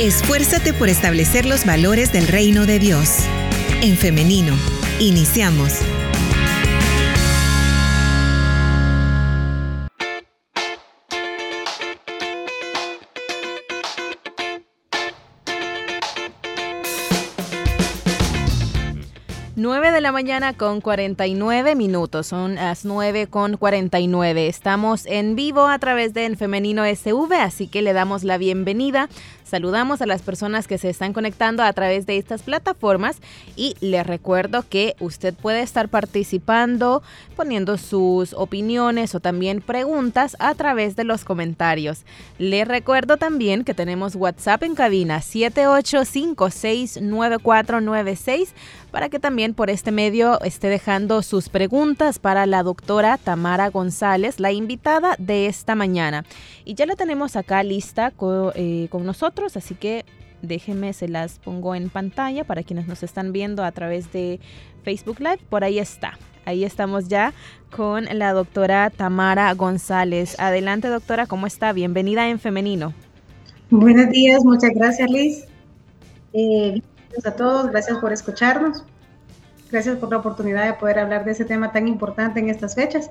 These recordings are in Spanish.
Esfuérzate por establecer los valores del reino de Dios. En femenino, iniciamos. 9 de la mañana con 49 minutos, son las 9 con 49. Estamos en vivo a través de En Femenino SV, así que le damos la bienvenida Saludamos a las personas que se están conectando a través de estas plataformas y les recuerdo que usted puede estar participando, poniendo sus opiniones o también preguntas a través de los comentarios. Les recuerdo también que tenemos WhatsApp en cabina 78569496 para que también por este medio esté dejando sus preguntas para la doctora Tamara González, la invitada de esta mañana. Y ya la tenemos acá lista con, eh, con nosotros así que déjenme, se las pongo en pantalla para quienes nos están viendo a través de Facebook Live. Por ahí está. Ahí estamos ya con la doctora Tamara González. Adelante, doctora, ¿cómo está? Bienvenida en Femenino. Buenos días, muchas gracias, Liz. Eh, a todos, gracias por escucharnos. Gracias por la oportunidad de poder hablar de ese tema tan importante en estas fechas.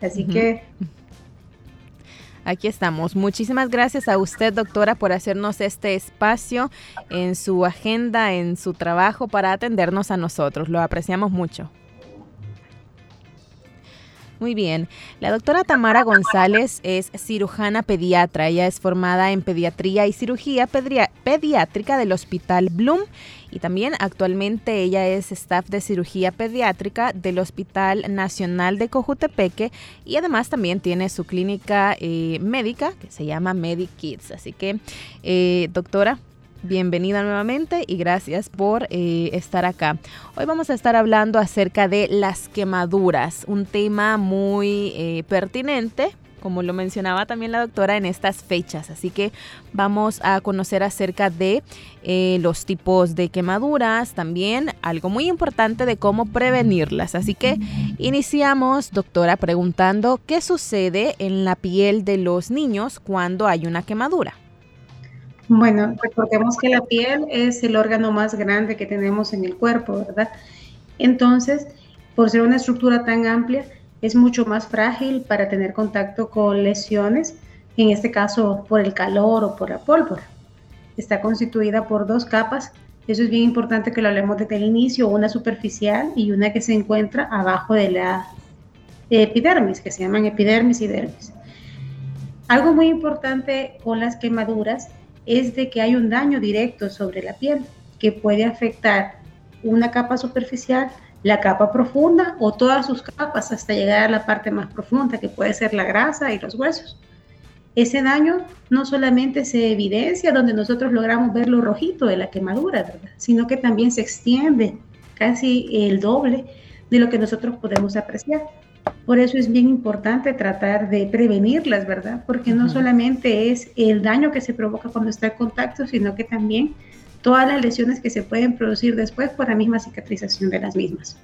Así que Aquí estamos. Muchísimas gracias a usted, doctora, por hacernos este espacio en su agenda, en su trabajo para atendernos a nosotros. Lo apreciamos mucho. Muy bien. La doctora Tamara González es cirujana pediatra. Ella es formada en pediatría y cirugía pediátrica del Hospital Bloom y también actualmente ella es staff de cirugía pediátrica del Hospital Nacional de Cojutepeque y además también tiene su clínica eh, médica que se llama MediKids. Así que, eh, doctora, bienvenida nuevamente y gracias por eh, estar acá. Hoy vamos a estar hablando acerca de las quemaduras, un tema muy pertinente como lo mencionaba también la doctora, en estas fechas. Así que vamos a conocer acerca de eh, los tipos de quemaduras, también algo muy importante de cómo prevenirlas. Así que iniciamos, doctora, preguntando qué sucede en la piel de los niños cuando hay una quemadura. Bueno, recordemos que la piel es el órgano más grande que tenemos en el cuerpo, ¿verdad? Entonces, por ser una estructura tan amplia, es mucho más frágil para tener contacto con lesiones, en este caso por el calor o por la pólvora. Está constituida por dos capas, eso es bien importante que lo hablemos desde el inicio, una superficial y una que se encuentra abajo de la epidermis, que se llaman epidermis y dermis. Algo muy importante con las quemaduras es de que hay un daño directo sobre la piel que puede afectar una capa superficial la capa profunda o todas sus capas hasta llegar a la parte más profunda, que puede ser la grasa y los huesos. Ese daño no solamente se evidencia donde nosotros logramos ver lo rojito de la quemadura, sino que también se extiende casi el doble de lo que nosotros podemos apreciar. Por eso es bien importante tratar de prevenirlas, ¿verdad? Porque no solamente es el daño que se provoca cuando está en contacto, sino que también todas las lesiones que se pueden producir después por la misma cicatrización de las mismas.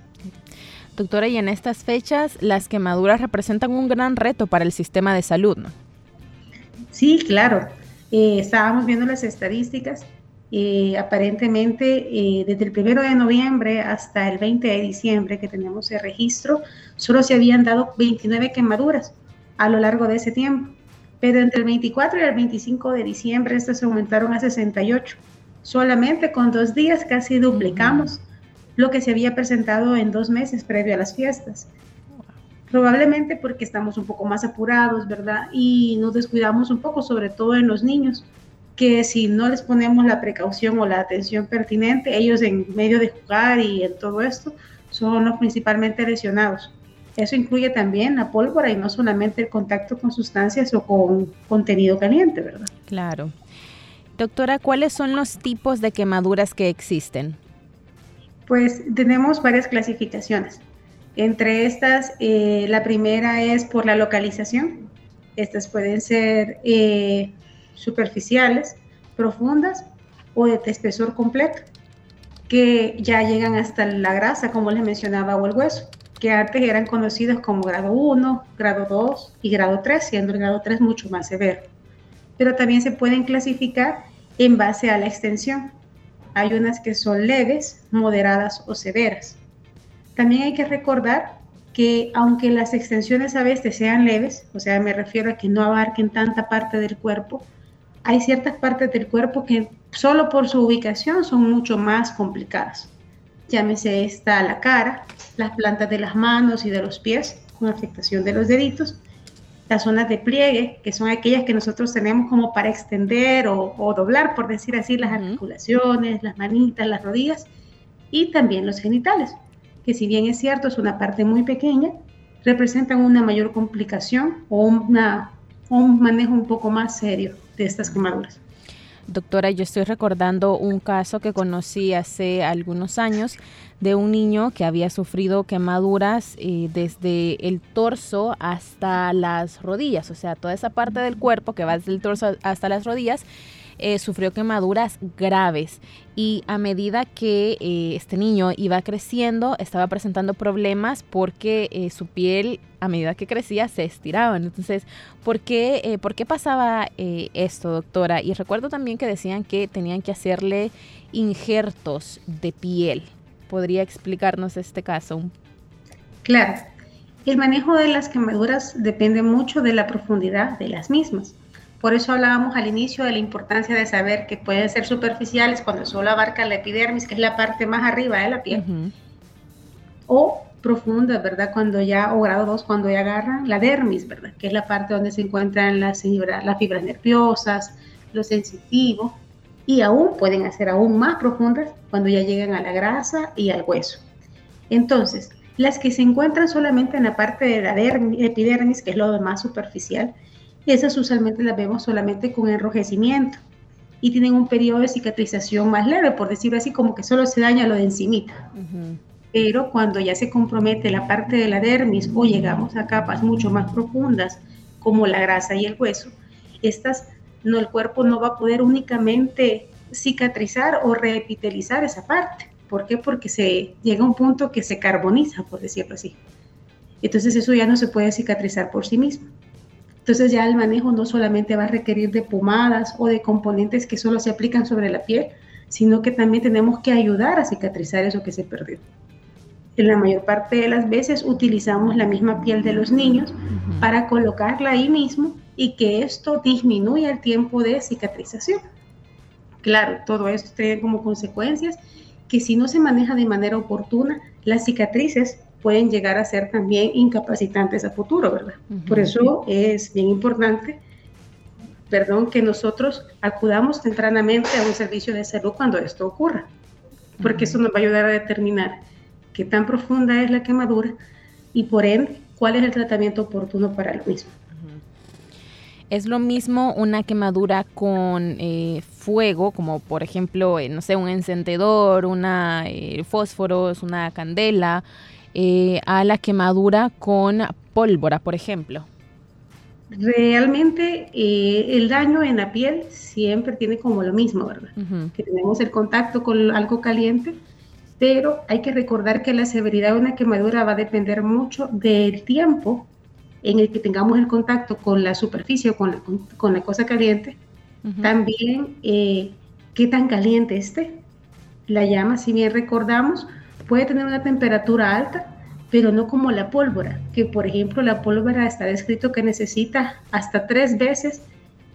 Doctora, y en estas fechas las quemaduras representan un gran reto para el sistema de salud, ¿no? Sí, claro. Eh, estábamos viendo las estadísticas. Eh, aparentemente, eh, desde el primero de noviembre hasta el 20 de diciembre que tenemos el registro, solo se habían dado 29 quemaduras a lo largo de ese tiempo. Pero entre el 24 y el 25 de diciembre, estas se aumentaron a 68. Solamente con dos días casi duplicamos lo que se había presentado en dos meses previo a las fiestas. Probablemente porque estamos un poco más apurados, ¿verdad? Y nos descuidamos un poco, sobre todo en los niños, que si no les ponemos la precaución o la atención pertinente, ellos en medio de jugar y en todo esto son los principalmente lesionados. Eso incluye también la pólvora y no solamente el contacto con sustancias o con contenido caliente, ¿verdad? Claro. Doctora, ¿cuáles son los tipos de quemaduras que existen? Pues tenemos varias clasificaciones. Entre estas, eh, la primera es por la localización. Estas pueden ser eh, superficiales, profundas o de espesor completo, que ya llegan hasta la grasa, como les mencionaba, o el hueso, que antes eran conocidos como grado 1, grado 2 y grado 3, siendo el grado 3 mucho más severo pero también se pueden clasificar en base a la extensión. Hay unas que son leves, moderadas o severas. También hay que recordar que aunque las extensiones a veces sean leves, o sea, me refiero a que no abarquen tanta parte del cuerpo, hay ciertas partes del cuerpo que solo por su ubicación son mucho más complicadas. Llámese esta la cara, las plantas de las manos y de los pies, con afectación de los deditos, las zonas de pliegue, que son aquellas que nosotros tenemos como para extender o, doblar, por decir así, las articulaciones, las manitas, las rodillas, y también los genitales, que si bien es cierto es una parte muy pequeña, representan una mayor complicación o una, un manejo un poco más serio de estas quemaduras. Doctora, yo estoy recordando un caso que conocí hace algunos años de un niño que había sufrido quemaduras eh, desde el torso hasta las rodillas, o sea, toda esa parte del cuerpo que va desde el torso hasta las rodillas eh, sufrió quemaduras graves y a medida que eh, este niño iba creciendo estaba presentando problemas porque eh, su piel a medida que crecía se estiraba. Entonces, ¿por qué, ¿por qué pasaba esto, doctora? Y recuerdo también que decían que tenían que hacerle injertos de piel. ¿Podría explicarnos este caso? Claro. El manejo de las quemaduras depende mucho de la profundidad de las mismas. Por eso hablábamos al inicio de la importancia de saber que pueden ser superficiales cuando solo abarca la epidermis, que es la parte más arriba de la piel, o profundas, ¿verdad? Cuando ya, o grado 2, cuando ya agarran la dermis, ¿verdad? Que es la parte donde se encuentran las, las fibras nerviosas, lo sensitivo, y aún pueden ser aún más profundas cuando ya llegan a la grasa y al hueso. Entonces, las que se encuentran solamente en la parte de la epidermis, que es lo más superficial, esas usualmente las vemos solamente con enrojecimiento y tienen un periodo de cicatrización más leve, por decirlo así, como que solo se daña lo de encimita. Pero cuando ya se compromete la parte de la dermis o llegamos a capas mucho más profundas, como la grasa y el hueso, estas no el cuerpo no va a poder únicamente cicatrizar o reepitelizar esa parte. ¿Por qué? Porque se llega a un punto que se carboniza, por decirlo así. Entonces eso ya no se puede cicatrizar por sí mismo. Entonces ya el manejo no solamente va a requerir de pomadas o de componentes que solo se aplican sobre la piel, sino que también tenemos que ayudar a cicatrizar eso que se perdió. En la mayor parte de las veces utilizamos la misma piel de los niños para colocarla ahí mismo y que esto disminuya el tiempo de cicatrización. Claro, todo esto tiene como consecuencias que si no se maneja de manera oportuna, las cicatrices pueden llegar a ser también incapacitantes a futuro, ¿verdad? Por eso es bien importante, perdón, que nosotros acudamos tempranamente a un servicio de salud cuando esto ocurra, porque eso nos va a ayudar a determinar qué tan profunda es la quemadura y por ende cuál es el tratamiento oportuno para lo mismo. Es lo mismo una quemadura con eh, fuego, como por ejemplo, eh, no sé, un encendedor, una eh, fósforos, una candela, eh, a la quemadura con pólvora, por ejemplo? Realmente eh, el daño en la piel siempre tiene como lo mismo, ¿verdad? Que tenemos el contacto con algo caliente, pero hay que recordar que la severidad de una quemadura va a depender mucho del tiempo en el que tengamos el contacto con la superficie o con la, con, la cosa caliente. También eh, qué tan caliente esté. La llama, si bien recordamos, puede tener una temperatura alta, pero no como la pólvora, que por ejemplo la pólvora está descrito que necesita hasta tres veces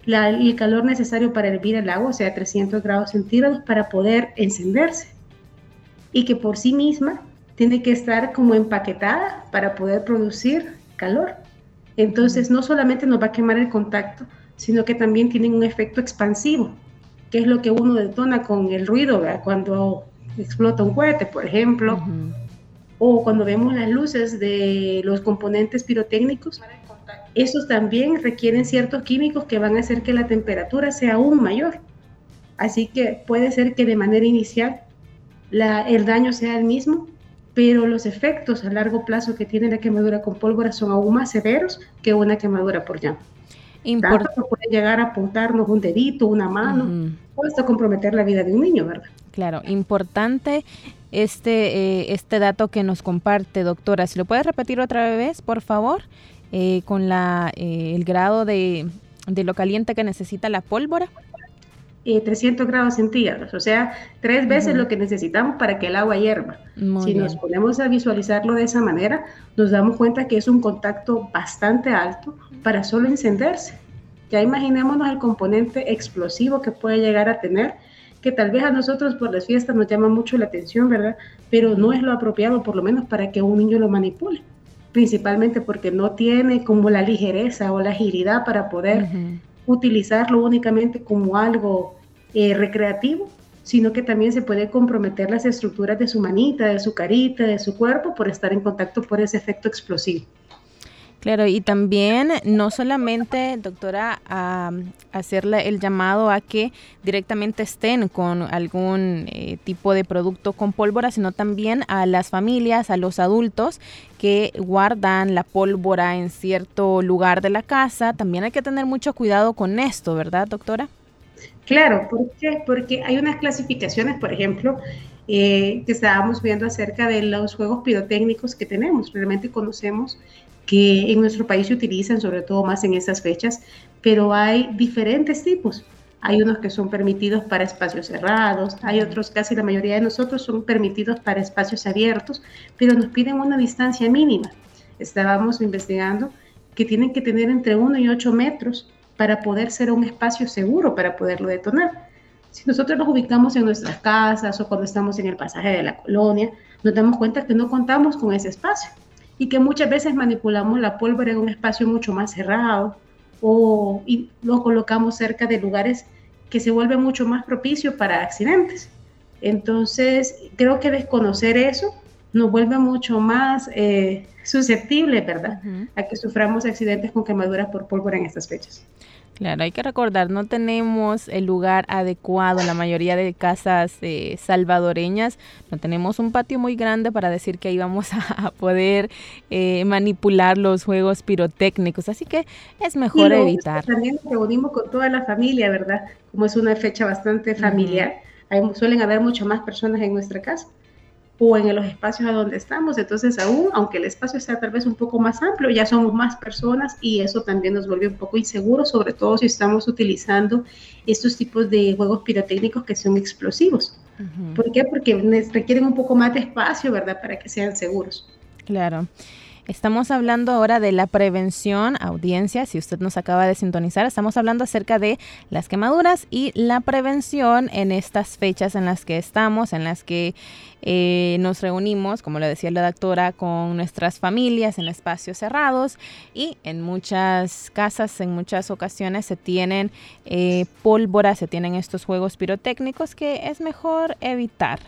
el calor necesario para hervir el agua, o sea, 300 grados centígrados, para poder encenderse. Y que por sí misma tiene que estar como empaquetada para poder producir calor. Entonces, no solamente nos va a quemar el contacto, sino que también tienen un efecto expansivo, que es lo que uno detona con el ruido, ¿verdad? cuando explota un cohete, por ejemplo, o cuando vemos las luces de los componentes pirotécnicos, esos también requieren ciertos químicos que van a hacer que la temperatura sea aún mayor. Así que puede ser que de manera inicial el daño sea el mismo, pero los efectos a largo plazo que tiene la quemadura con pólvora son aún más severos que una quemadura por llama. Tanto puede llegar a apuntarnos un dedito, una mano, o hasta comprometer la vida de un niño, ¿verdad? Claro, importante este, eh, este dato que nos comparte, doctora. Si lo puede repetir otra vez, por favor, eh, con la, eh, el grado de, de, lo caliente que necesita la pólvora. 300 eh, grados centígrados, o sea, tres veces lo que necesitamos para que el agua hierva. si nos ponemos a visualizarlo de esa manera, nos damos cuenta que es un contacto bastante alto para solo encenderse. Ya imaginémonos el componente explosivo que puede llegar a tener, que tal vez a nosotros por las fiestas nos llama mucho la atención, ¿verdad? Pero no es lo apropiado, por lo menos para que un niño lo manipule, principalmente porque no tiene como la ligereza o la agilidad para poder utilizarlo únicamente como algo eh, recreativo, sino que también se puede comprometer las estructuras de su manita, de su carita, de su cuerpo por estar en contacto por ese efecto explosivo. Claro, y también no solamente, doctora, a, hacerle el llamado a que directamente estén con algún eh, tipo de producto con pólvora, sino también a las familias, a los adultos que guardan la pólvora en cierto lugar de la casa. También hay que tener mucho cuidado con esto, ¿verdad, doctora? Claro, ¿por? Porque hay unas clasificaciones, por ejemplo, eh, que estábamos viendo acerca de los juegos pirotécnicos que tenemos. Realmente conocemos que en nuestro país se utilizan, sobre todo más en estas fechas, pero hay diferentes tipos. Hay unos que son permitidos para espacios cerrados, hay otros, casi la mayoría de nosotros son permitidos para espacios abiertos, pero nos piden una distancia mínima. Estábamos investigando que tienen que tener entre 1 y 8 metros para poder ser un espacio seguro para poderlo detonar. Si nosotros nos ubicamos en nuestras casas o cuando estamos en el pasaje de la colonia, nos damos cuenta que no contamos con ese espacio y que muchas veces manipulamos la pólvora en un espacio mucho más cerrado o y lo colocamos cerca de lugares que se vuelven mucho más propicios para accidentes. Entonces, creo que desconocer eso nos vuelve mucho más eh, susceptibles, ¿verdad?, a que suframos accidentes con quemaduras por pólvora en estas fechas. Claro, hay que recordar, no tenemos el lugar adecuado en la mayoría de casas eh, salvadoreñas. No tenemos un patio muy grande para decir que ahí vamos a, poder eh, manipular los juegos pirotécnicos. Así que es mejor evitar. También nos reunimos con toda la familia, ¿verdad? Como es una fecha bastante familiar, suelen haber muchas más personas en nuestra casa o en los espacios a donde estamos. Entonces, aún, aunque el espacio sea tal vez un poco más amplio, ya somos más personas y eso también nos vuelve un poco inseguro, sobre todo si estamos utilizando estos tipos de juegos pirotécnicos que son explosivos. ¿Por qué? Porque requieren un poco más de espacio, ¿verdad? Para que sean seguros. Claro. Estamos hablando ahora de la prevención, audiencia, si usted nos acaba de sintonizar, estamos hablando acerca de las quemaduras y la prevención en estas fechas en las que estamos, en las que eh, nos reunimos, como lo decía la doctora, con nuestras familias en espacios cerrados y en muchas casas, en muchas ocasiones se tienen eh, pólvora, se tienen estos juegos pirotécnicos que es mejor evitar.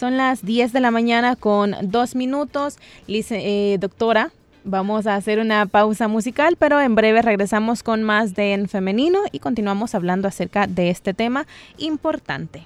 Son las 10 de la mañana con dos minutos. Eh, doctora, vamos a hacer una pausa musical, pero en breve regresamos con más de En Femenino y continuamos hablando acerca de este tema importante.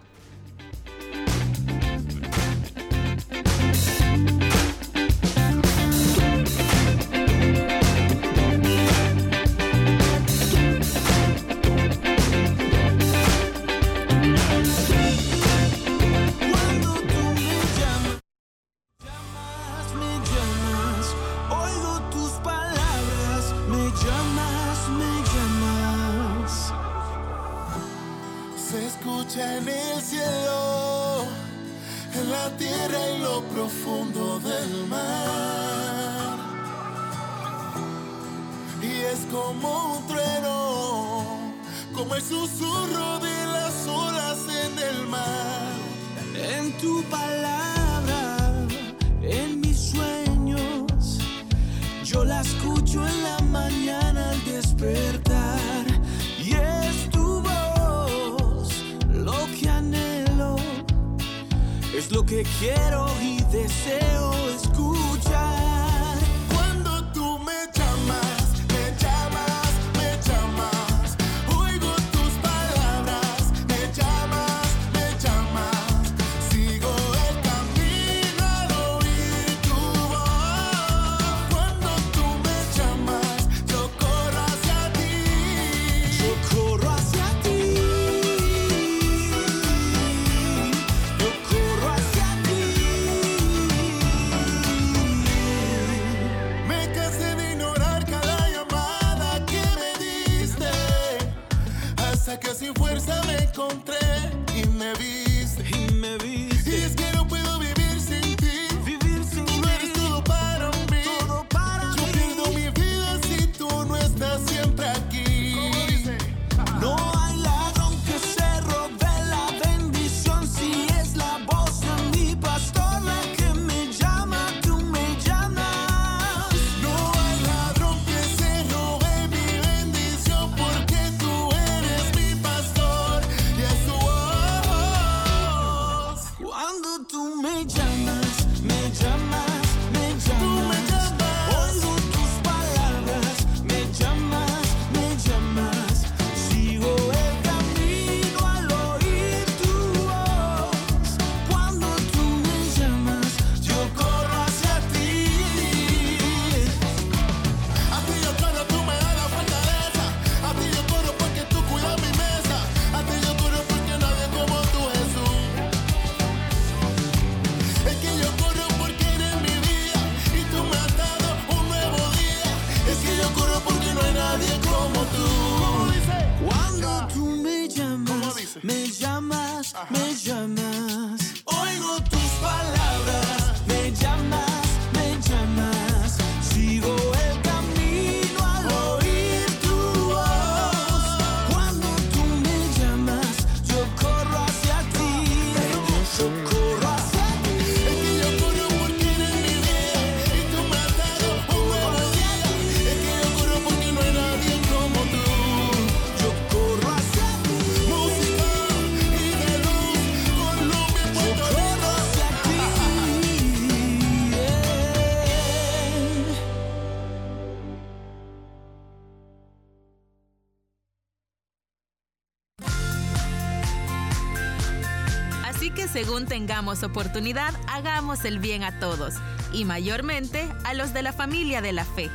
Tengamos oportunidad, hagamos el bien a todos y mayormente a los de la familia de la fe.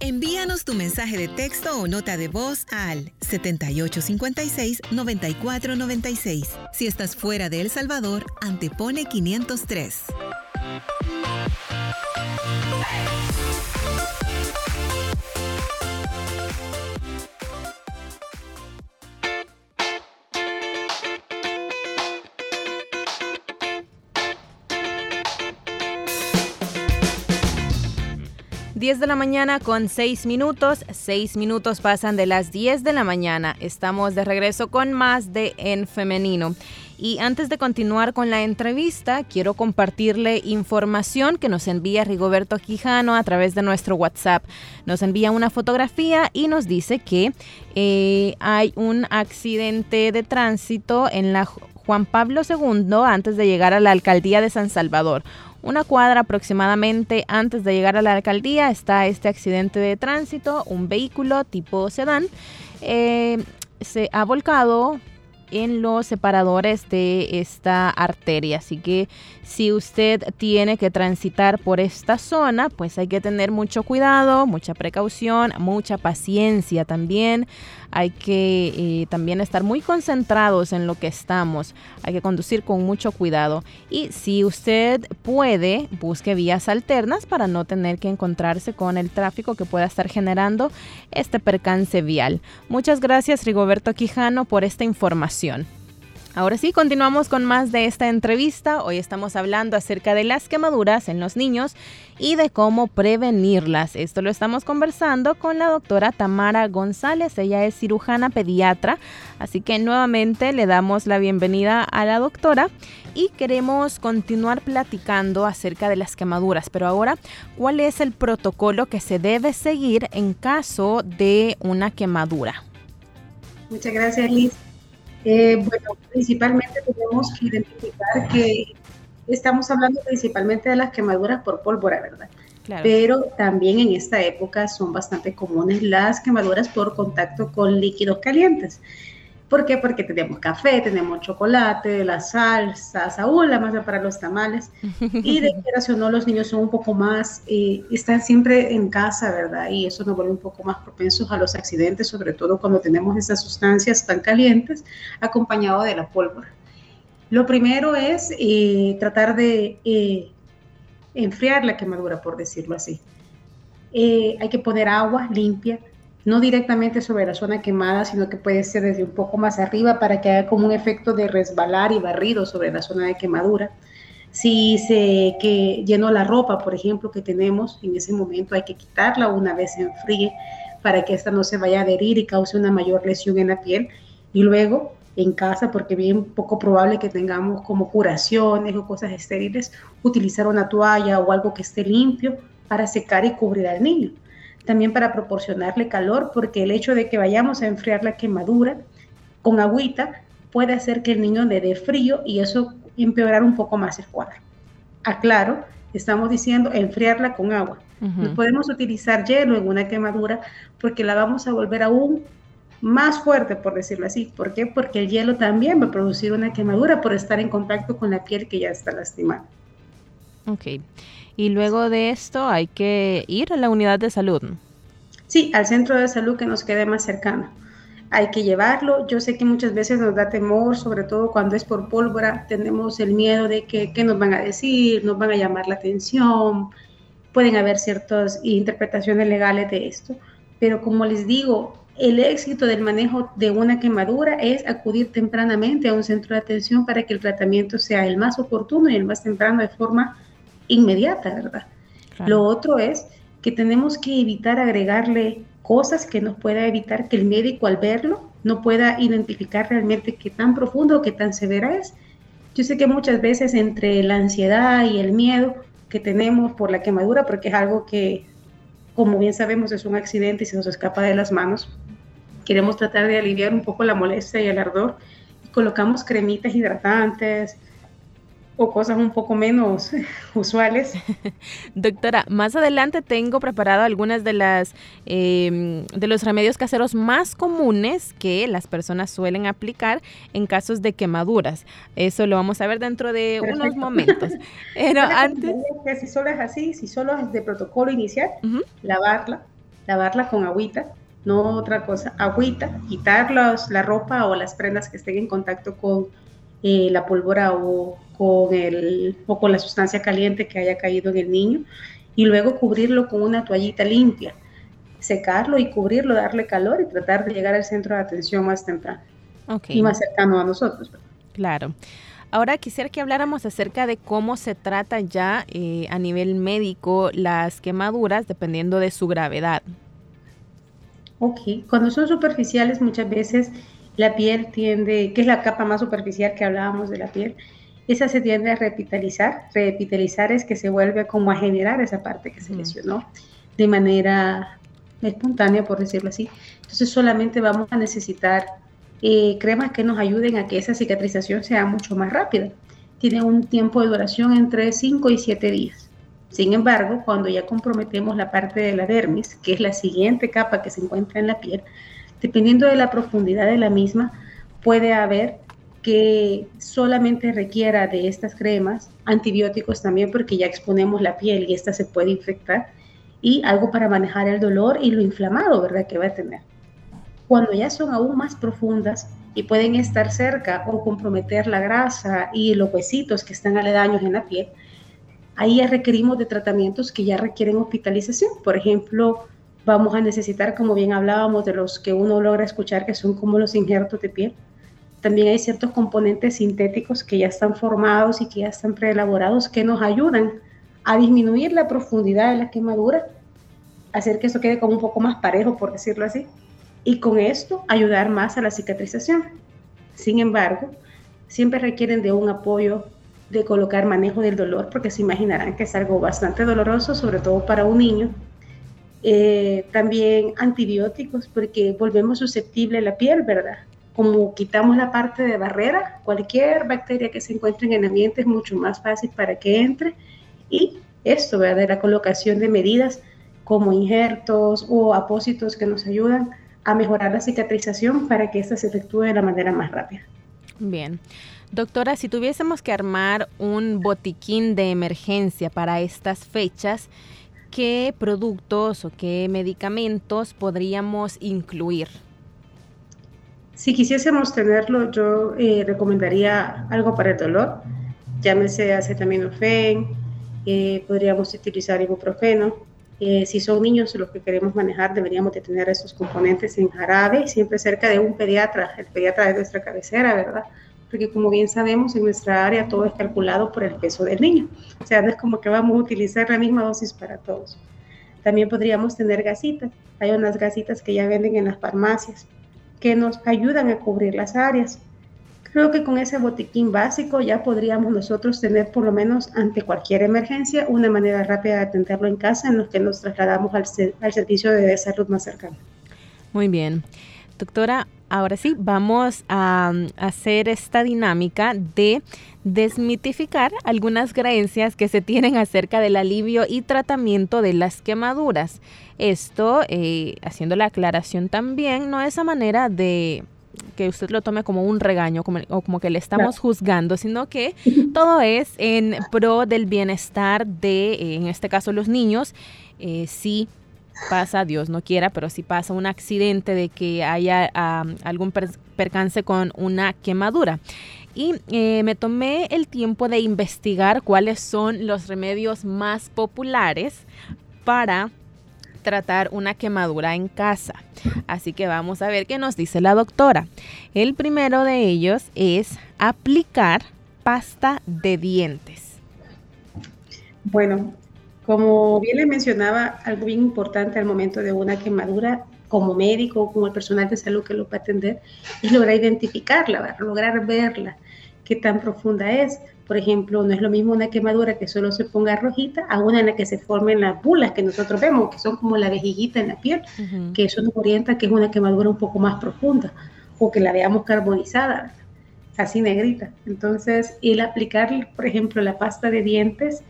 Envíanos tu mensaje de texto o nota de voz al 7856-9496. Si estás fuera de El Salvador, antepone 503. Diez de la mañana con seis minutos. Seis minutos pasan de las 10 de la mañana. Estamos de regreso con más de En Femenino. Y antes de continuar con la entrevista, quiero compartirle información que nos envía Rigoberto Quijano a través de nuestro WhatsApp. Nos envía una fotografía y nos dice que eh, hay un accidente de tránsito en la Juan Pablo II antes de llegar a la alcaldía de San Salvador. Una cuadra aproximadamente antes de llegar a la alcaldía está este accidente de tránsito, un vehículo tipo sedán eh, se ha volcado en los separadores de esta arteria. Así que si usted tiene que transitar por esta zona, pues hay que tener mucho cuidado, mucha precaución, mucha paciencia también. Hay que eh, también estar muy concentrados en lo que estamos. Hay que conducir con mucho cuidado. Y si usted puede, busque vías alternas para no tener que encontrarse con el tráfico que pueda estar generando este percance vial. Muchas gracias Rigoberto Quijano por esta información. Ahora sí, continuamos con más de esta entrevista. Hoy estamos hablando acerca de las quemaduras en los niños y de cómo prevenirlas. Esto lo estamos conversando con la doctora Tamara González. Ella es cirujana pediatra. Así que nuevamente le damos la bienvenida a la doctora y queremos continuar platicando acerca de las quemaduras. Pero ahora, ¿cuál es el protocolo que se debe seguir en caso de una quemadura? Muchas gracias, Liz. Eh, bueno, principalmente tenemos que identificar que estamos hablando principalmente de las quemaduras por pólvora, ¿verdad? Claro. Pero también en esta época son bastante comunes las quemaduras por contacto con líquidos calientes. ¿Por qué? Porque tenemos café, tenemos chocolate, las salsas, aún la masa para los tamales. Y de o no, los niños son un poco más, eh, están siempre en casa, ¿verdad? Y eso nos vuelve un poco más propensos a los accidentes, sobre todo cuando tenemos esas sustancias tan calientes, acompañado de la pólvora. Lo primero es eh, tratar de eh, enfriar la quemadura, por decirlo así. Eh, hay que poner agua limpia, no directamente sobre la zona quemada, sino que puede ser desde un poco más arriba para que haga como un efecto de resbalar y barrido sobre la zona de quemadura. Si se que llenó la ropa, por ejemplo, que tenemos en ese momento, hay que quitarla una vez se enfríe para que esta no se vaya a adherir y cause una mayor lesión en la piel. Y luego en casa, porque bien poco probable que tengamos como curaciones o cosas estériles, utilizar una toalla o algo que esté limpio para secar y cubrir al niño también para proporcionarle calor, porque el hecho de que vayamos a enfriar la quemadura con agüita puede hacer que el niño le dé frío y eso empeorar un poco más el cuadro. Aclaro, estamos diciendo enfriarla con agua. Uh -huh. No podemos utilizar hielo en una quemadura porque la vamos a volver aún más fuerte, por decirlo así. ¿Por qué? Porque el hielo también va a producir una quemadura por estar en contacto con la piel que ya está lastimada. Ok. Y luego de esto hay que ir a la unidad de salud. Sí, al centro de salud que nos quede más cercano. hay que llevarlo. Yo sé que muchas veces nos da temor, sobre todo cuando es por pólvora, tenemos el miedo de que qué nos van a decir, nos van a llamar la atención, pueden haber ciertas interpretaciones legales de esto, pero como les digo, el éxito del manejo de una quemadura es acudir tempranamente a un centro de atención para que el tratamiento sea el más oportuno y el más temprano de forma inmediata, ¿verdad? Lo otro es que tenemos que evitar agregarle cosas que nos pueda evitar que el médico al verlo no pueda identificar realmente qué tan profundo o qué tan severa es. Yo sé que muchas veces entre la ansiedad y el miedo que tenemos por la quemadura, porque es algo que, como bien sabemos, es un accidente y se nos escapa de las manos, queremos tratar de aliviar un poco la molestia y el ardor. colocamos cremitas hidratantes, o cosas un poco menos usuales. Doctora, más adelante tengo preparado algunas de las em, de los remedios caseros más comunes que las personas suelen aplicar en casos de quemaduras. Eso lo vamos a ver dentro de unos momentos. Pero antes, si solo es así, si solo es de protocolo inicial, lavarla, lavarla con agüita, no otra cosa, agüita, quitar la ropa o las prendas que estén en contacto con eh, la pólvora o con, el, o con la sustancia caliente que haya caído en el niño y luego cubrirlo con una toallita limpia, secarlo y cubrirlo, darle calor y tratar de llegar al centro de atención más temprano y más cercano a nosotros. Claro. Ahora quisiera que habláramos acerca de cómo se trata ya eh, a nivel médico las quemaduras dependiendo de su gravedad. Ok, cuando son superficiales muchas veces la piel tiende, que es la capa más superficial que hablábamos de la piel, esa se tiende a revitalizar. Revitalizar es que se vuelve como a generar esa parte que se lesionó de manera espontánea, por decirlo así. Entonces solamente vamos a necesitar eh, cremas que nos ayuden a que esa cicatrización sea mucho más rápida. Tiene un tiempo de duración entre 5 y 7 días. Sin embargo, cuando ya comprometemos la parte de la dermis, que es la siguiente capa que se encuentra en la piel, Dependiendo de la profundidad de la misma, puede haber que solamente requiera de estas cremas, antibióticos también porque ya exponemos la piel y esta se puede infectar, y algo para manejar el dolor y lo inflamado, ¿verdad? Que va a tener. Cuando ya son aún más profundas y pueden estar cerca o comprometer la grasa y los huesitos que están aledaños en la piel, ahí ya requerimos de tratamientos que ya requieren hospitalización. Por ejemplo, vamos a necesitar, como bien hablábamos, de los que uno logra escuchar, que son como los injertos de piel. También hay ciertos componentes sintéticos que ya están formados y que ya están preelaborados que nos ayudan a disminuir la profundidad de la quemadura, hacer que eso quede como un poco más parejo, por decirlo así, y con esto ayudar más a la cicatrización. Sin embargo, siempre requieren de un apoyo de colocar manejo del dolor, porque se imaginarán que es algo bastante doloroso, sobre todo para un niño eh, también antibióticos, porque volvemos susceptible la piel, ¿verdad? Como quitamos la parte de barrera, cualquier bacteria que se encuentre en el ambiente es mucho más fácil para que entre. Y esto, ¿verdad? La colocación de medidas como injertos o apósitos que nos ayudan a mejorar la cicatrización para que ésta se efectúe de la manera más rápida. Bien. Doctora, si tuviésemos que armar un botiquín de emergencia para estas fechas, ¿qué productos o qué medicamentos podríamos incluir? Si quisiésemos tenerlo, yo eh, recomendaría algo para el dolor, llámese acetaminofén, eh, podríamos utilizar ibuprofeno. Eh, si son niños los que queremos manejar, deberíamos de tener esos componentes en jarabe, siempre cerca de un pediatra. El pediatra es nuestra cabecera, ¿verdad? Porque como bien sabemos, en nuestra área todo es calculado por el peso del niño. O sea, no es como que vamos a utilizar la misma dosis para todos. También podríamos tener gasitas. Hay unas gasitas que ya venden en las farmacias que nos ayudan a cubrir las áreas. Creo que con ese botiquín básico ya podríamos nosotros tener por lo menos ante cualquier emergencia una manera rápida de atenderlo en casa en lo que nos trasladamos al, al servicio de salud más cercano. Muy bien. Doctora, ahora sí, vamos a, hacer esta dinámica de desmitificar algunas creencias que se tienen acerca del alivio y tratamiento de las quemaduras. Esto, eh, haciendo la aclaración también, no es a manera de que usted lo tome como un regaño o como que le estamos juzgando, sino que todo es en pro del bienestar de, en este caso, los niños. Eh, sí pasa, Dios no quiera, pero si pasa un accidente de que haya algún percance con una quemadura. Y eh, me tomé el tiempo de investigar cuáles son los remedios más populares para tratar una quemadura en casa. Así que vamos a ver qué nos dice la doctora. El primero de ellos es aplicar pasta de dientes. Bueno, como bien le mencionaba, algo bien importante al momento de una quemadura, como médico, como el personal de salud que lo va a atender, es lograr identificarla, lograr verla, qué tan profunda es. Por ejemplo, no es lo mismo una quemadura que solo se ponga rojita a una en la que se formen las bulas que nosotros vemos, que son como la vejiguita en la piel, que eso nos orienta que es una quemadura un poco más profunda o que la veamos carbonizada, así negrita. Entonces, el aplicar, por ejemplo, la pasta de dientes,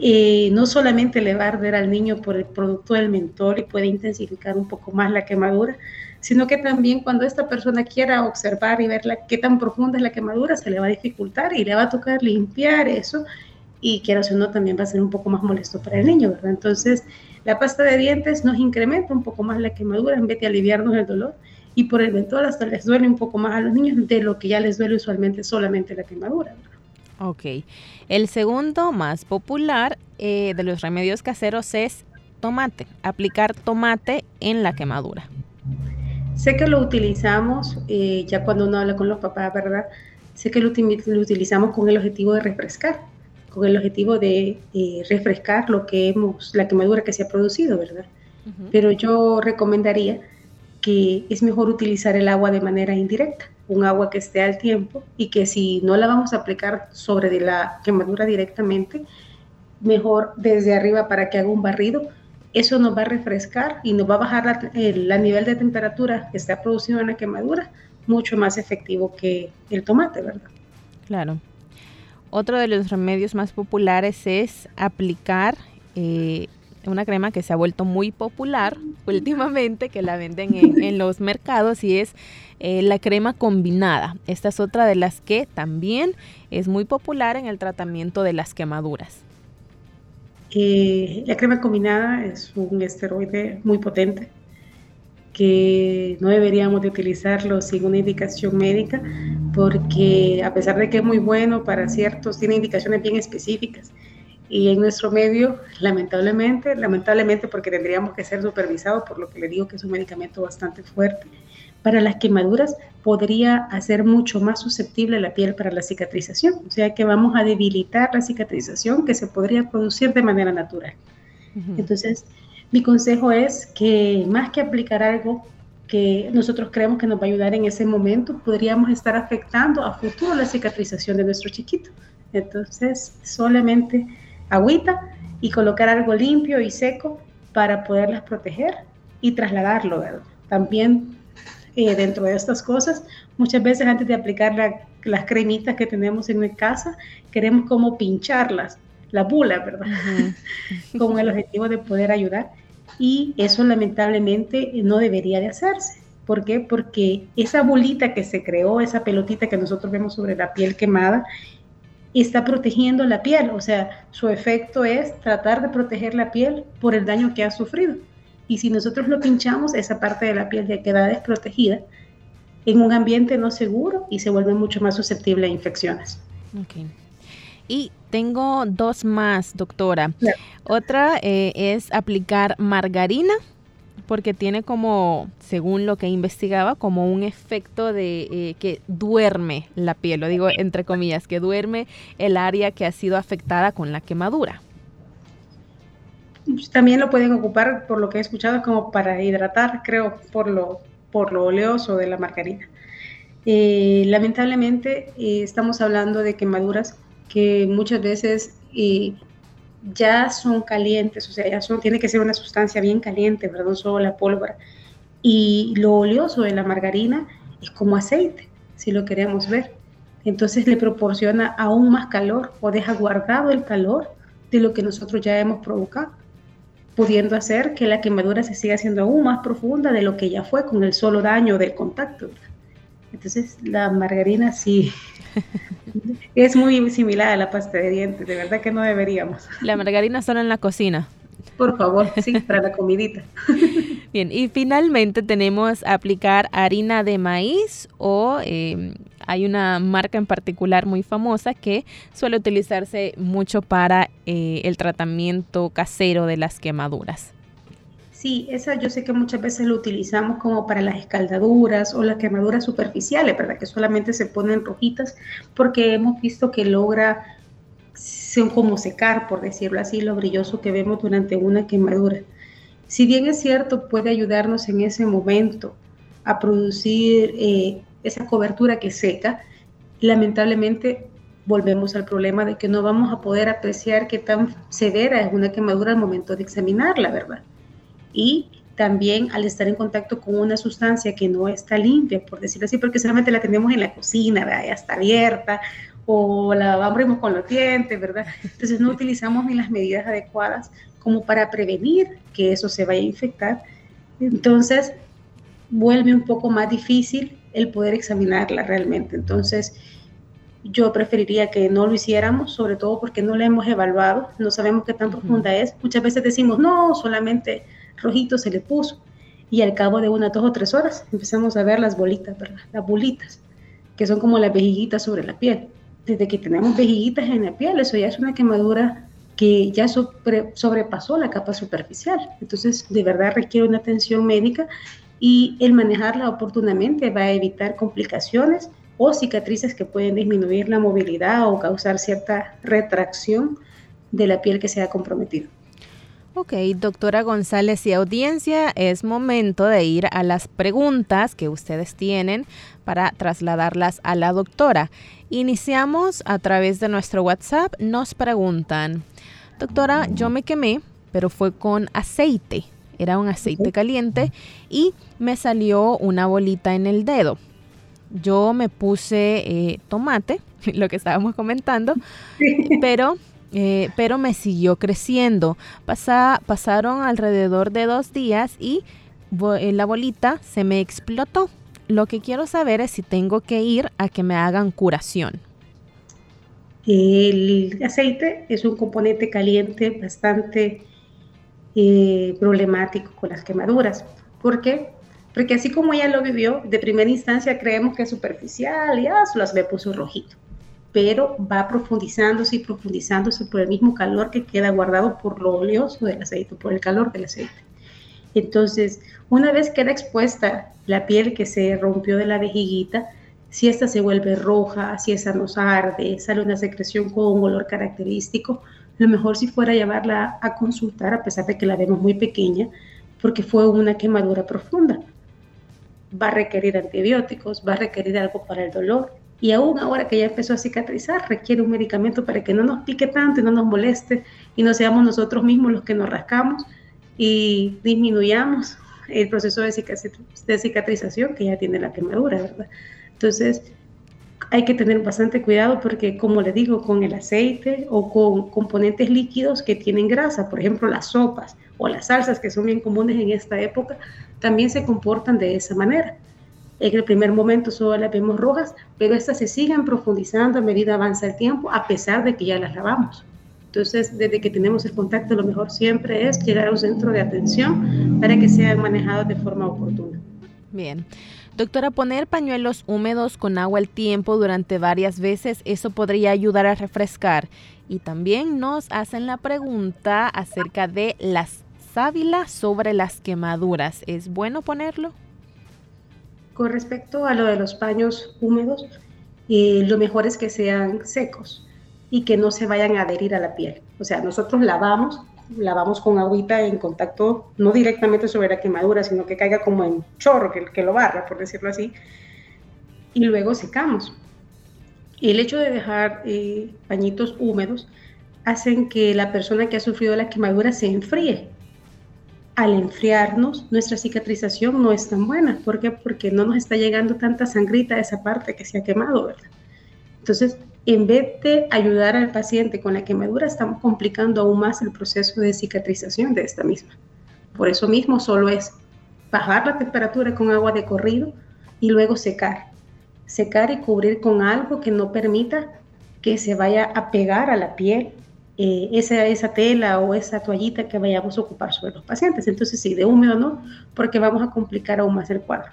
eh, no solamente le va a arder al niño por el producto del mentol y puede intensificar un poco más la quemadura, sino que también cuando esta persona quiera observar y ver la, qué tan profunda es la quemadura, se le va a dificultar y le va a tocar limpiar eso y quiera o no también va a ser un poco más molesto para el niño, ¿verdad? Entonces, la pasta de dientes nos incrementa un poco más la quemadura en vez de aliviarnos el dolor y por el mentol hasta les duele un poco más a los niños de lo que ya les duele usualmente solamente la quemadura. Ok. El segundo más popular eh, de los remedios caseros es tomate, aplicar tomate en la quemadura. Sé que lo utilizamos eh, ya cuando uno habla con los papás, ¿verdad? Sé que lo, utilizamos con el objetivo de refrescar, con el objetivo de eh, refrescar lo que hemos, la quemadura que se ha producido, ¿verdad? Pero yo recomendaría que es mejor utilizar el agua de manera indirecta, un agua que esté al tiempo y que si no la vamos a aplicar sobre la quemadura directamente, mejor desde arriba para que haga un barrido eso nos va a refrescar y nos va a bajar el, nivel de temperatura que está producido en la quemadura, mucho más efectivo que el tomate, ¿verdad? Claro. Otro de los remedios más populares es aplicar eh, una crema que se ha vuelto muy popular últimamente, que la venden en, los mercados y es eh, la crema combinada. Esta es otra de las que también es muy popular en el tratamiento de las quemaduras. La crema combinada es un esteroide muy potente que no deberíamos de utilizarlo sin una indicación médica porque a pesar de que es muy bueno para ciertos, tiene indicaciones bien específicas. Y en nuestro medio, lamentablemente, lamentablemente porque tendríamos que ser supervisados, por lo que le digo que es un medicamento bastante fuerte, para las quemaduras podría hacer mucho más susceptible la piel para la cicatrización. O sea que vamos a debilitar la cicatrización que se podría producir de manera natural. Entonces, mi consejo es que más que aplicar algo que nosotros creemos que nos va a ayudar en ese momento, podríamos estar afectando a futuro la cicatrización de nuestro chiquito. Entonces, solamente agüita y colocar algo limpio y seco para poderlas proteger y trasladarlo, ¿verdad? También eh, dentro de estas cosas. Muchas veces antes de aplicar las cremitas que tenemos en mi casa, queremos como pincharlas, la bula, ¿verdad? Con el objetivo de poder ayudar. Y eso lamentablemente no debería de hacerse. ¿Por qué? Porque esa bolita que se creó, esa pelotita que nosotros vemos sobre la piel quemada, está protegiendo la piel. O sea, su efecto es tratar de proteger la piel por el daño que ha sufrido. Y si nosotros lo pinchamos, esa parte de la piel ya queda desprotegida en un ambiente no seguro y se vuelve mucho más susceptible a infecciones. Y tengo dos más, doctora. Otra eh, es aplicar margarina, porque tiene como, según lo que investigaba, como un efecto de eh, que duerme la piel, lo digo entre comillas, que duerme el área que ha sido afectada con la quemadura. También lo pueden ocupar, por lo que he escuchado, como para hidratar, creo, por lo, por lo oleoso de la margarina. Eh, lamentablemente eh, estamos hablando de quemaduras que muchas veces eh, ya son calientes, o sea, ya son, tiene que ser una sustancia bien caliente, ¿verdad? No solo la pólvora. Y lo oleoso de la margarina es como aceite, si lo queremos ver. Entonces le proporciona aún más calor o deja guardado el calor de lo que nosotros ya hemos provocado pudiendo hacer que la quemadura se siga haciendo aún más profunda de lo que ya fue con el solo daño del contacto. Entonces, la margarina sí es muy similar a la pasta de dientes, de verdad que no deberíamos. La margarina solo en la cocina. Por favor, sí, para la comidita. Bien, y finalmente tenemos aplicar harina de maíz o eh, hay una marca en particular muy famosa que suele utilizarse mucho para eh, el tratamiento casero de las quemaduras. Sí, esa yo sé que muchas veces lo utilizamos como para las escaldaduras o las quemaduras superficiales, ¿verdad? Que solamente se ponen rojitas porque hemos visto que logra como secar, por decirlo así, lo brilloso que vemos durante una quemadura. Si bien es cierto, puede ayudarnos en ese momento a producir eh, esa cobertura que seca, lamentablemente volvemos al problema de que no vamos a poder apreciar qué tan severa es una quemadura al momento de examinarla, ¿verdad? Y también al estar en contacto con una sustancia que no está limpia, por decirlo así, porque solamente la tenemos en la cocina, ¿verdad? ya está abierta, o la abrimos con los dientes, ¿verdad? Entonces no utilizamos ni las medidas adecuadas como para prevenir que eso se vaya a infectar. Entonces vuelve un poco más difícil el poder examinarla realmente. Entonces, yo preferiría que no lo hiciéramos, sobre todo porque no la hemos evaluado, no sabemos qué tan profunda es. Muchas veces decimos, no, solamente rojito se le puso. Y al cabo de unas dos o tres horas empezamos a ver las bolitas, ¿verdad? Las bolitas, que son como las vejiguitas sobre la piel. Desde que tenemos vejiguitas en la piel, eso ya es una quemadura que ya sobrepasó la capa superficial. Entonces, de verdad requiere una atención médica y el manejarla oportunamente va a evitar complicaciones o cicatrices que pueden disminuir la movilidad o causar cierta retracción de la piel que se ha comprometido. Ok, doctora González y audiencia, es momento de ir a las preguntas que ustedes tienen para trasladarlas a la doctora. Iniciamos a través de nuestro WhatsApp. Nos preguntan, doctora, yo me quemé, pero fue con aceite era un aceite caliente y me salió una bolita en el dedo. Yo me puse eh, tomate, lo que estábamos comentando, pero, eh, pero me siguió creciendo. pasaron alrededor de dos días y eh, la bolita se me explotó. Lo que quiero saber es si tengo que ir a que me hagan curación. El aceite es un componente caliente bastante eh, problemático con las quemaduras. ¿Por qué? Porque así como ella lo vivió, de primera instancia creemos que es superficial y ah, ve puso rojito, pero va profundizándose y profundizándose por el mismo calor que queda guardado por lo oleoso del aceite, por el calor del aceite. Entonces, una vez queda expuesta la piel que se rompió de la vejiguita, si esta se vuelve roja, si esa nos arde, sale una secreción con un olor característico, lo mejor si fuera llevarla a consultar, a pesar de que la vemos muy pequeña, porque fue una quemadura profunda. Va a requerir antibióticos, va a requerir algo para el dolor. Y aún ahora que ya empezó a cicatrizar, requiere un medicamento para que no nos pique tanto y no nos moleste y no seamos nosotros mismos los que nos rascamos y disminuyamos el proceso de, cicatrización que ya tiene la quemadura, ¿verdad? Entonces, hay que tener bastante cuidado porque, como le digo, con el aceite o con componentes líquidos que tienen grasa, por ejemplo, las sopas o las salsas que son bien comunes en esta época, también se comportan de esa manera. En el primer momento solo las vemos rojas, pero estas se siguen profundizando a medida avanza el tiempo, a pesar de que ya las lavamos. Entonces, desde que tenemos el contacto, lo mejor siempre es llegar a un centro de atención para que sean manejados de forma oportuna. Bien. Doctora, poner pañuelos húmedos con agua al tiempo durante varias veces, eso podría ayudar a refrescar. Y también nos hacen la pregunta acerca de las sábilas sobre las quemaduras. ¿Es bueno ponerlo? Con respecto a lo de los paños húmedos, eh, lo mejor es que sean secos y que no se vayan a adherir a la piel. O sea, nosotros lavamos lavamos con agüita en contacto, no directamente sobre la quemadura, sino que caiga como en chorro, que, lo barra, por decirlo así, y luego secamos. El hecho de dejar eh, pañitos húmedos hacen que la persona que ha sufrido la quemadura se enfríe. Al enfriarnos, nuestra cicatrización no es tan buena. ¿Por qué? Porque no nos está llegando tanta sangrita a esa parte que se ha quemado, ¿verdad? Entonces, en vez de ayudar al paciente con la quemadura, estamos complicando aún más el proceso de cicatrización de esta misma. Por eso mismo solo es bajar la temperatura con agua de corrido y luego secar. Secar y cubrir con algo que no permita que se vaya a pegar a la piel eh, esa, esa tela o esa toallita que vayamos a ocupar sobre los pacientes. Entonces, sí, de húmedo no, porque vamos a complicar aún más el cuadro.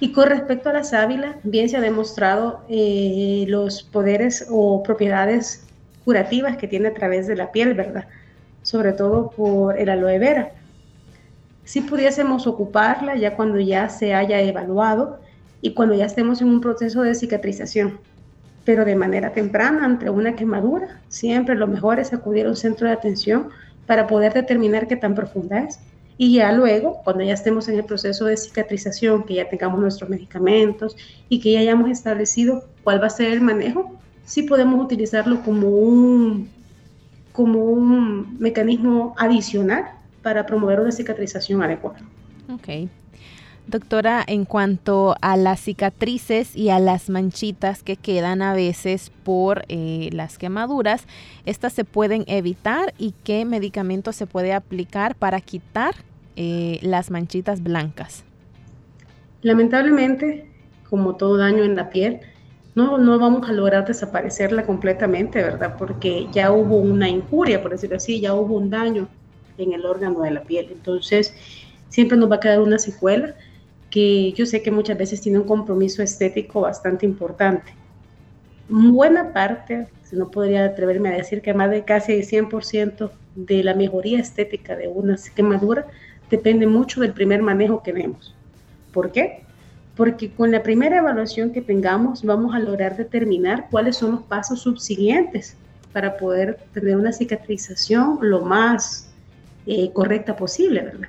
Y con respecto a la sábila, bien se ha demostrado eh, los poderes o propiedades curativas que tiene a través de la piel, ¿verdad? Sobre todo por el aloe vera. Si pudiésemos ocuparla ya cuando ya se haya evaluado y cuando ya estemos en un proceso de cicatrización, pero de manera temprana ante una quemadura, siempre lo mejor es acudir a un centro de atención para poder determinar qué tan profunda es. Y ya luego, cuando ya estemos en el proceso de cicatrización, que ya tengamos nuestros medicamentos y que ya hayamos establecido cuál va a ser el manejo, sí podemos utilizarlo como un, como un mecanismo adicional para promover una cicatrización adecuada. Ok. Doctora, en cuanto a las cicatrices y a las manchitas que quedan a veces por eh, las quemaduras, ¿estas se pueden evitar y qué medicamento se puede aplicar para quitar eh, las manchitas blancas? Lamentablemente, como todo daño en la piel, no, no vamos a lograr desaparecerla completamente, ¿verdad? Porque ya hubo una injuria, por decirlo así, ya hubo un daño en el órgano de la piel. Entonces, siempre nos va a quedar una secuela que yo sé que muchas veces tiene un compromiso estético bastante importante. Buena parte, si no podría atreverme a decir que más de casi el 100% de la mejoría estética de una quemadura depende mucho del primer manejo que demos. ¿Por qué? Porque con la primera evaluación que tengamos vamos a lograr determinar cuáles son los pasos subsiguientes para poder tener una cicatrización lo más eh, correcta posible, ¿verdad?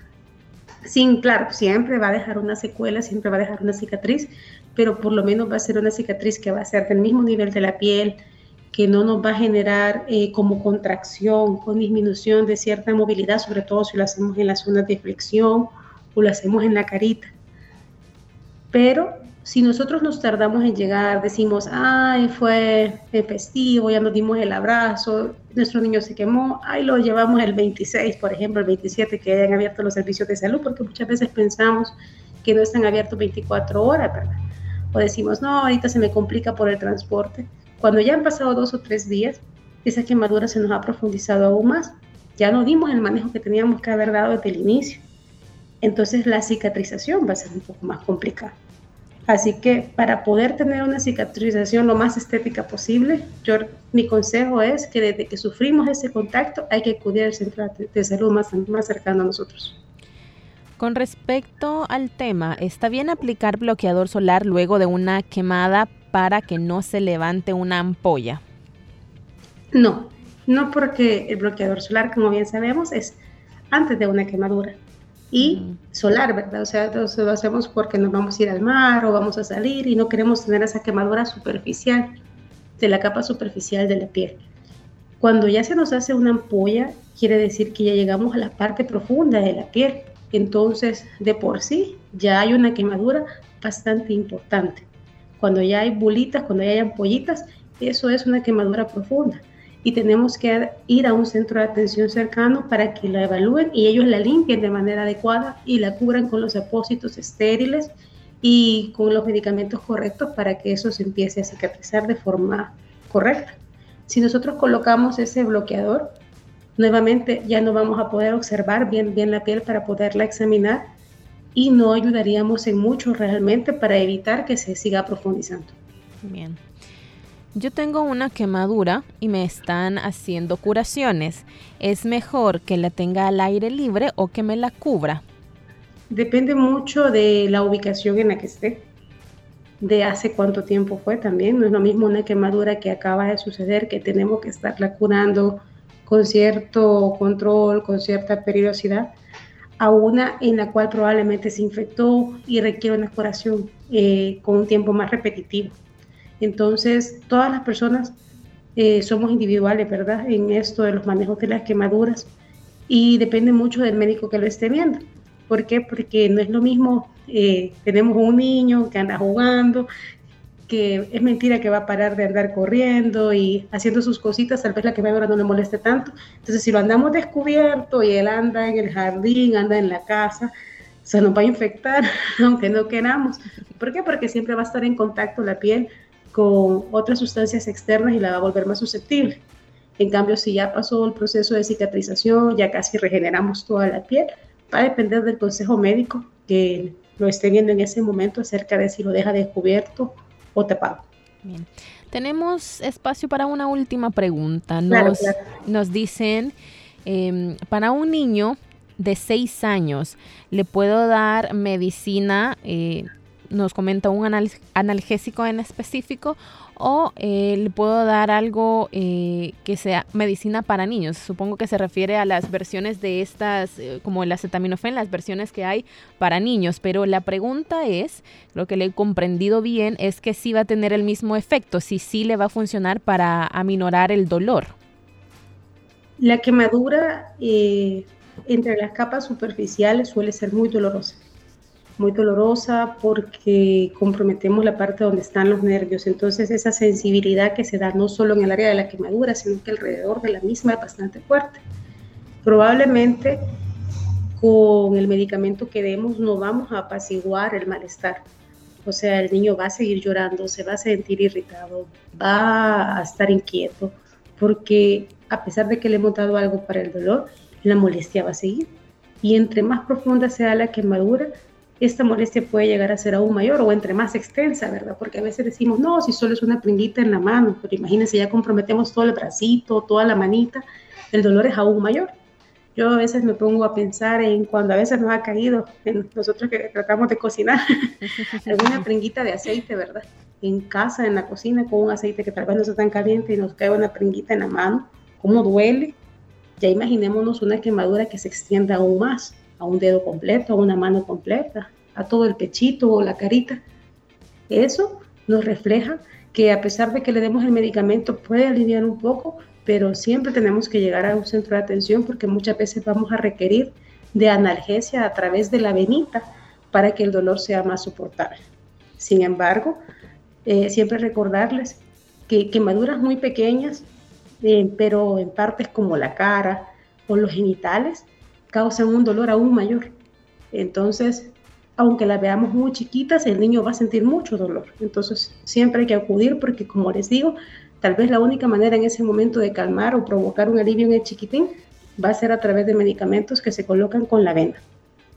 Sin, claro, siempre va a dejar una secuela, siempre va a dejar una cicatriz, pero por lo menos va a ser una cicatriz que va a ser del mismo nivel de la piel, que no nos va a generar eh, como contracción, con disminución de cierta movilidad, sobre todo si lo hacemos en las zonas de flexión o lo hacemos en la carita. Pero si nosotros nos tardamos en llegar, decimos, ay, fue festivo, ya nos dimos el abrazo, nuestro niño se quemó, ay, lo llevamos el 26, por ejemplo, el 27, que hayan abierto los servicios de salud, porque muchas veces pensamos que no están abiertos 24 horas, ¿verdad? O decimos, no, ahorita se me complica por el transporte. Cuando ya han pasado dos o tres días, esa quemadura se nos ha profundizado aún más. Ya no dimos el manejo que teníamos que haber dado desde el inicio. Entonces la cicatrización va a ser un poco más complicada. Así que para poder tener una cicatrización lo más estética posible, yo, mi consejo es que desde que sufrimos ese contacto hay que acudir al centro de salud más, más cercano a nosotros. Con respecto al tema, ¿está bien aplicar bloqueador solar luego de una quemada para que no se levante una ampolla? No, no porque el bloqueador solar, como bien sabemos, es antes de una quemadura y solar, ¿verdad? O sea, lo hacemos porque nos vamos a ir al mar o vamos a salir y no queremos tener esa quemadura superficial de la capa superficial de la piel. Cuando ya se nos hace una ampolla, quiere decir que ya llegamos a la parte profunda de la piel. Entonces, de por sí, ya hay una quemadura bastante importante. Cuando ya hay bulitas, cuando ya hay ampollitas, eso es una quemadura profunda. Y tenemos que ir a un centro de atención cercano para que la evalúen y ellos la limpien de manera adecuada y la cubran con los apósitos estériles y con los medicamentos correctos para que eso se empiece a cicatrizar de forma correcta. Si nosotros colocamos ese bloqueador, nuevamente ya no vamos a poder observar bien, bien la piel para poderla examinar y no ayudaríamos en mucho realmente para evitar que se siga profundizando. Bien. Yo tengo una quemadura y me están haciendo curaciones. ¿Es mejor que la tenga al aire libre o que me la cubra? Depende mucho de la ubicación en la que esté, de hace cuánto tiempo fue también. No es lo mismo una quemadura que acaba de suceder, que tenemos que estarla curando con cierto control, con cierta periodicidad, a una en la cual probablemente se infectó y requiere una curación eh, con un tiempo más repetitivo. Entonces, todas las personas eh, somos individuales, ¿verdad? En esto de los manejos de las quemaduras y depende mucho del médico que lo esté viendo. ¿Por qué? Porque no es lo mismo, eh, tenemos un niño que anda jugando, que es mentira que va a parar de andar corriendo y haciendo sus cositas, tal vez la quemadura no le moleste tanto. Entonces, si lo andamos descubierto y él anda en el jardín, anda en la casa, se nos va a infectar, aunque no queramos. ¿Por qué? Porque siempre va a estar en contacto la piel con otras sustancias externas y la va a volver más susceptible. En cambio, si ya pasó el proceso de cicatrización, ya casi regeneramos toda la piel, va a depender del consejo médico que lo esté viendo en ese momento acerca de si lo deja descubierto o tapado. Bien. Tenemos espacio para una última pregunta. Nos, nos dicen, em, para un niño de 6 años, ¿le puedo dar medicina? Eh, nos comenta un analgésico en específico o eh, le puedo dar algo eh, que sea medicina para niños. Supongo que se refiere a las versiones de estas, eh, como el acetaminofén, las versiones que hay para niños. Pero la pregunta es, lo que le he comprendido bien, es que sí va a tener el mismo efecto, si sí le va a funcionar para aminorar el dolor. La quemadura entre las capas superficiales suele ser muy dolorosa muy dolorosa porque comprometemos la parte donde están los nervios. Entonces esa sensibilidad que se da no solo en el área de la quemadura, sino que alrededor de la misma es bastante fuerte. Probablemente con el medicamento que demos no vamos a apaciguar el malestar. O sea, el niño va a seguir llorando, se va a sentir irritado, va a estar inquieto, porque a pesar de que le hemos dado algo para el dolor, la molestia va a seguir. Y entre más profunda sea la quemadura, esta molestia puede llegar a ser aún mayor o entre más extensa, ¿verdad? Porque a veces decimos, no, si solo es una pringuita en la mano, pero imagínense, ya comprometemos todo el bracito, toda la manita, el dolor es aún mayor. Yo a veces me pongo a pensar en cuando a veces nos ha caído, en nosotros que tratamos de cocinar, alguna pringuita de aceite, ¿verdad? En casa, en la cocina, con un aceite que tal vez no sea tan caliente y nos cae una pringuita en la mano, ¿cómo duele? Ya imaginémonos una quemadura que se extienda aún más a un dedo completo, a una mano completa, a todo el pechito o la carita. Eso nos refleja que a pesar de que le demos el medicamento puede aliviar un poco, pero siempre tenemos que llegar a un centro de atención porque muchas veces vamos a requerir de analgesia a través de la venita para que el dolor sea más soportable. Sin embargo, eh, siempre recordarles que quemaduras muy pequeñas, eh, pero en partes como la cara o los genitales, causan un dolor aún mayor. Entonces, aunque la veamos muy chiquitas, el niño va a sentir mucho dolor. Entonces, siempre hay que acudir porque, como les digo, tal vez la única manera en ese momento de calmar o provocar un alivio en el chiquitín va a ser a través de medicamentos que se colocan con la vena.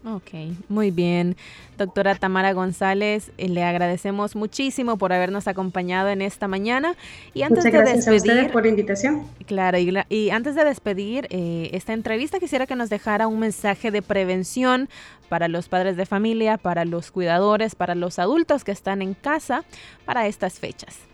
Ok, muy bien. Doctora Tamara González, eh, le agradecemos muchísimo por habernos acompañado en esta mañana. Y antes Muchas de despedir, a por la invitación. Claro, y, antes de despedir eh, esta entrevista, quisiera que nos dejara un mensaje de prevención para los padres de familia, para los cuidadores, para los adultos que están en casa para estas fechas.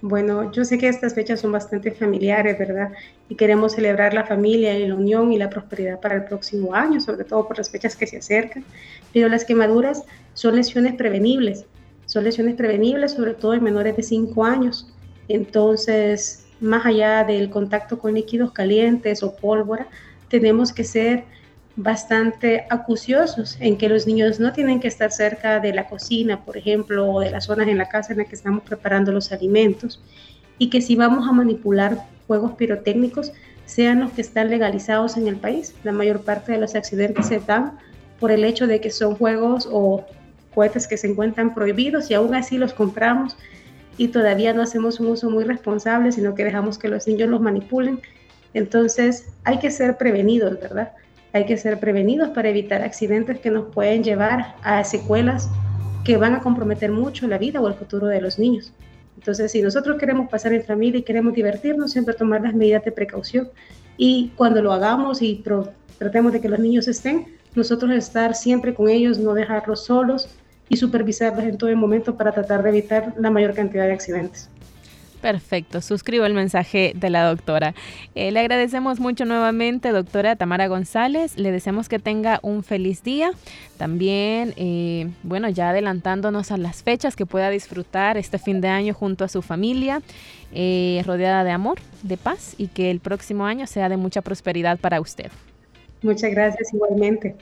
Bueno, yo sé que estas fechas son bastante familiares, ¿verdad? Y queremos celebrar la familia y la unión y la prosperidad para el próximo año, sobre todo por las fechas que se acercan. Pero las quemaduras son lesiones prevenibles, son lesiones prevenibles sobre todo en menores de 5 años. Entonces, más allá del contacto con líquidos calientes o pólvora, tenemos que ser bastante acuciosos en que los niños no tienen que estar cerca de la cocina, por ejemplo, o de las zonas en la casa en la que estamos preparando los alimentos, y que si vamos a manipular juegos pirotécnicos, sean los que están legalizados en el país. La mayor parte de los accidentes se dan por el hecho de que son juegos o cohetes que se encuentran prohibidos y aún así los compramos y todavía no hacemos un uso muy responsable, sino que dejamos que los niños los manipulen. Entonces hay que ser prevenidos, ¿verdad? Hay que ser prevenidos para evitar accidentes que nos pueden llevar a secuelas que van a comprometer mucho la vida o el futuro de los niños. Entonces, si nosotros queremos pasar en familia y queremos divertirnos, siempre tomar las medidas de precaución. Y cuando lo hagamos y tratemos de que los niños estén, nosotros estar siempre con ellos, no dejarlos solos y supervisarlos en todo momento para tratar de evitar la mayor cantidad de accidentes. Perfecto, suscribo el mensaje de la doctora. Eh, le agradecemos mucho nuevamente, doctora Tamara González. Le deseamos que tenga un feliz día. También, eh, bueno, ya adelantándonos a las fechas, que pueda disfrutar este fin de año junto a su familia, eh, rodeada de amor, de paz y que el próximo año sea de mucha prosperidad para usted. Muchas gracias igualmente.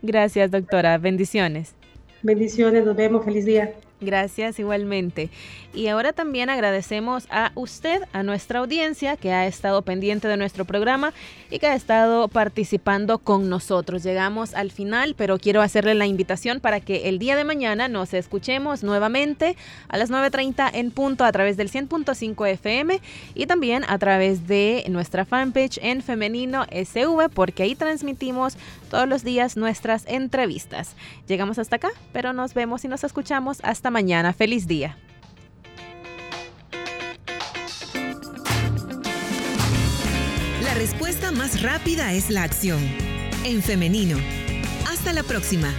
Gracias, doctora. Bendiciones. Bendiciones, nos vemos. Feliz día. Gracias igualmente. Y ahora también agradecemos a usted, a nuestra audiencia que ha estado pendiente de nuestro programa y que ha estado participando con nosotros. Llegamos al final, pero quiero hacerle la invitación para que el día de mañana nos escuchemos nuevamente a las 9.30 en punto a través del 100.5 FM y también a través de nuestra fanpage en Femenino SV, porque ahí transmitimos todos los días nuestras entrevistas. Llegamos hasta acá, pero nos vemos y nos escuchamos mañana. Feliz día. La respuesta más rápida es la acción. En femenino. Hasta la próxima.